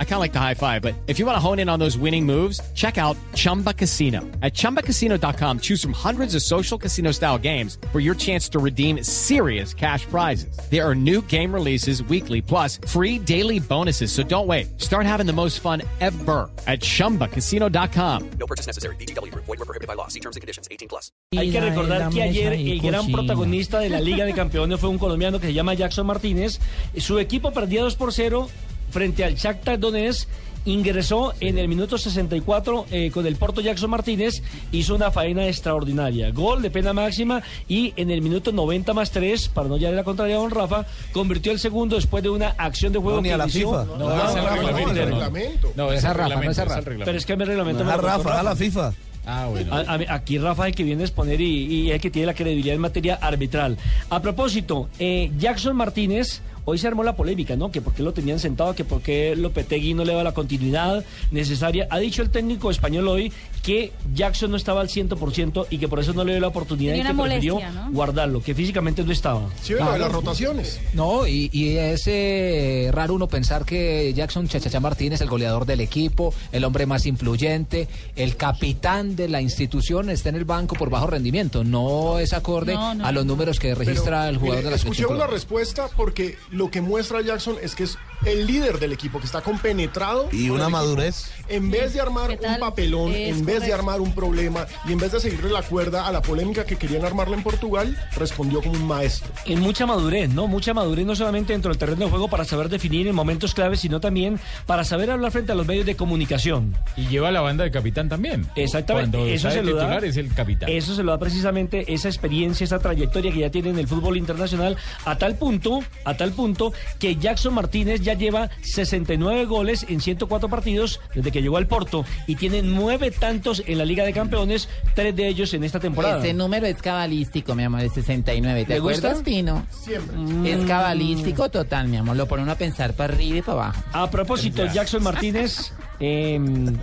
I kind of like the high five, but if you want to hone in on those winning moves, check out Chumba Casino. At ChumbaCasino.com, choose from hundreds of social casino style games for your chance to redeem serious cash prizes. There are new game releases weekly, plus free daily bonuses. So don't wait. Start having the most fun ever at ChumbaCasino.com. No purchase necessary. BGW. Void were prohibited by law. See terms and conditions. 18 plus. Hay que recordar que ayer el gran protagonista de la Liga de Campeones fue un colombiano que se llama Jackson Martínez. Su equipo perdía 2 por 0 frente al Shakhtar Donetsk. Ingresó en el minuto 64 eh, con el Porto Jackson Martínez, hizo una faena extraordinaria. Gol de pena máxima y en el minuto 90 más 3, para no llevar la contraria a Don Rafa, convirtió el segundo después de una acción de juego No, ni que a la inició- FIFA. No, No, no, es el no, reglamento. no, no, reglamento. No, es el a Rafa, no reglamento, es a el Rafa. Pero es que mi reglamento me A Rafa, a la FIFA. Ah, bueno. A- a- aquí Rafa es el que viene a exponer y, y es el que tiene la credibilidad en materia arbitral. A propósito, eh, Jackson Martínez, hoy se armó la polémica, ¿no? Que por qué lo tenían sentado, que por qué Lopetegui no le da la continuidad necesaria. Ha dicho el técnico español hoy que Jackson no estaba al 100% y que por eso no le dio la oportunidad y que una prefirió molestia, ¿no? guardarlo, que físicamente no estaba. Sí, bueno, de las rotaciones. No, y, y es eh, raro uno pensar que Jackson Chachachá Martínez, el goleador del equipo, el hombre más influyente, el capitán de la institución, está en el banco por bajo rendimiento. No es acorde No, no. a los números que registra Pero, el jugador mire, de la selección. Escuchemos la respuesta porque lo que muestra Jackson es que es el líder del equipo, que está compenetrado. Y una madurez. En vez de armar un papelón, en vez de armar un problema y en vez de seguirle la cuerda a la polémica que querían armarla en Portugal, respondió como un maestro. En mucha madurez, ¿no? Mucha madurez no solamente dentro del terreno de juego para saber definir en momentos claves, sino también para saber hablar frente a los medios de comunicación. Y lleva la banda de capitán también. Exactamente, Cuando eso se lo da. titular es el capitán. Eso se lo da precisamente esa experiencia, esa trayectoria que ya tiene en el fútbol internacional, a tal punto, a tal punto que Jackson Martínez ya lleva 69 goles en 104 partidos desde que llegó al Porto y tiene nueve tantos en la Liga de Campeones, tres de ellos en esta temporada. Ese número es cabalístico, mi amor, es 69. ¿Te ¿Le gusta? acuerdas, Pino? Siempre. Es cabalístico total, mi amor. Lo pone uno a pensar para arriba y para abajo. A propósito, Jackson Martínez em,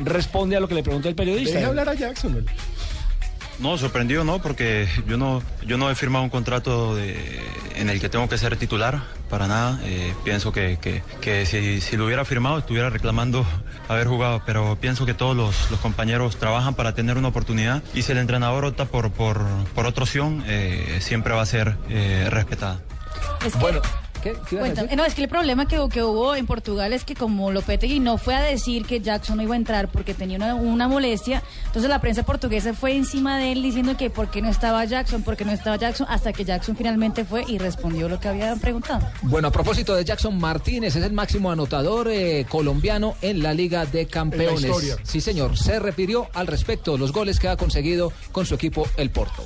responde a lo que le preguntó el periodista. Deje hablar a Jackson. ¿no? No, sorprendido no, porque yo no, yo no he firmado un contrato de- en el que tengo que ser titular, para nada. Eh, pienso que, que- que si, si lo hubiera firmado estuviera reclamando haber jugado, pero pienso que todos los, los compañeros trabajan para tener una oportunidad y si el entrenador opta por, por, por otra opción, eh, siempre va a ser eh, respetada. Bueno, ¿qué? ¿Qué ibas a Cuéntame. decir? No, es que el problema que, que hubo en Portugal es que como Lopetegui no fue a decir que Jackson no iba a entrar porque tenía una, una molestia, entonces la prensa portuguesa fue encima de él diciendo que por qué no estaba Jackson, por qué no estaba Jackson, hasta que Jackson finalmente fue y respondió lo que habían preguntado. Bueno, a propósito de Jackson Martínez, es el máximo anotador eh, colombiano en la Liga de Campeones. historia. Sí, señor. Se refirió al respecto de los goles que ha conseguido con su equipo el Porto.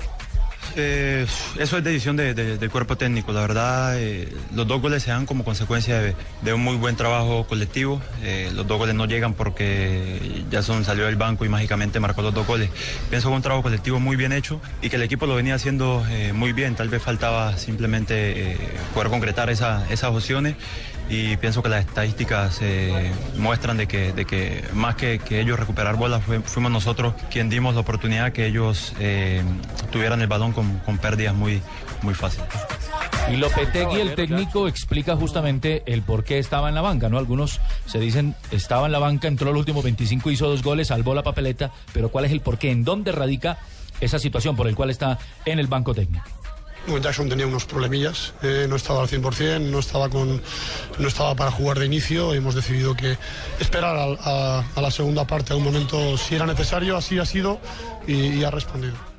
Eh, eso es decisión de- de- del cuerpo técnico. La verdad, eh, los dos goles se dan como consecuencia de, un muy buen trabajo colectivo. Eh, los dos goles no llegan porque Jason salió del banco y mágicamente marcó los dos goles. Pienso que un trabajo colectivo muy bien hecho y que el equipo lo venía haciendo muy bien. Tal vez faltaba simplemente poder concretar esa- esas opciones. Y pienso que las estadísticas eh, muestran de que, de que más que, ellos recuperar bolas, fuimos nosotros quien dimos la oportunidad que ellos eh, tuvieran el balón con, con pérdidas muy, muy fáciles. Y Lopetegui, el técnico, explica justamente el por qué estaba en la banca, ¿no? Algunos se dicen, estaba en la banca, entró los últimos 25, hizo dos goles, salvó la papeleta, pero ¿cuál es el por qué? ¿En dónde radica esa situación por el cual está en el banco técnico? Jackson tenía unos problemillas, eh, no estaba al 100%, no estaba, con, no estaba para jugar de inicio. Hemos decidido que esperar a, la segunda parte, a un momento si era necesario, así ha sido y ha respondido.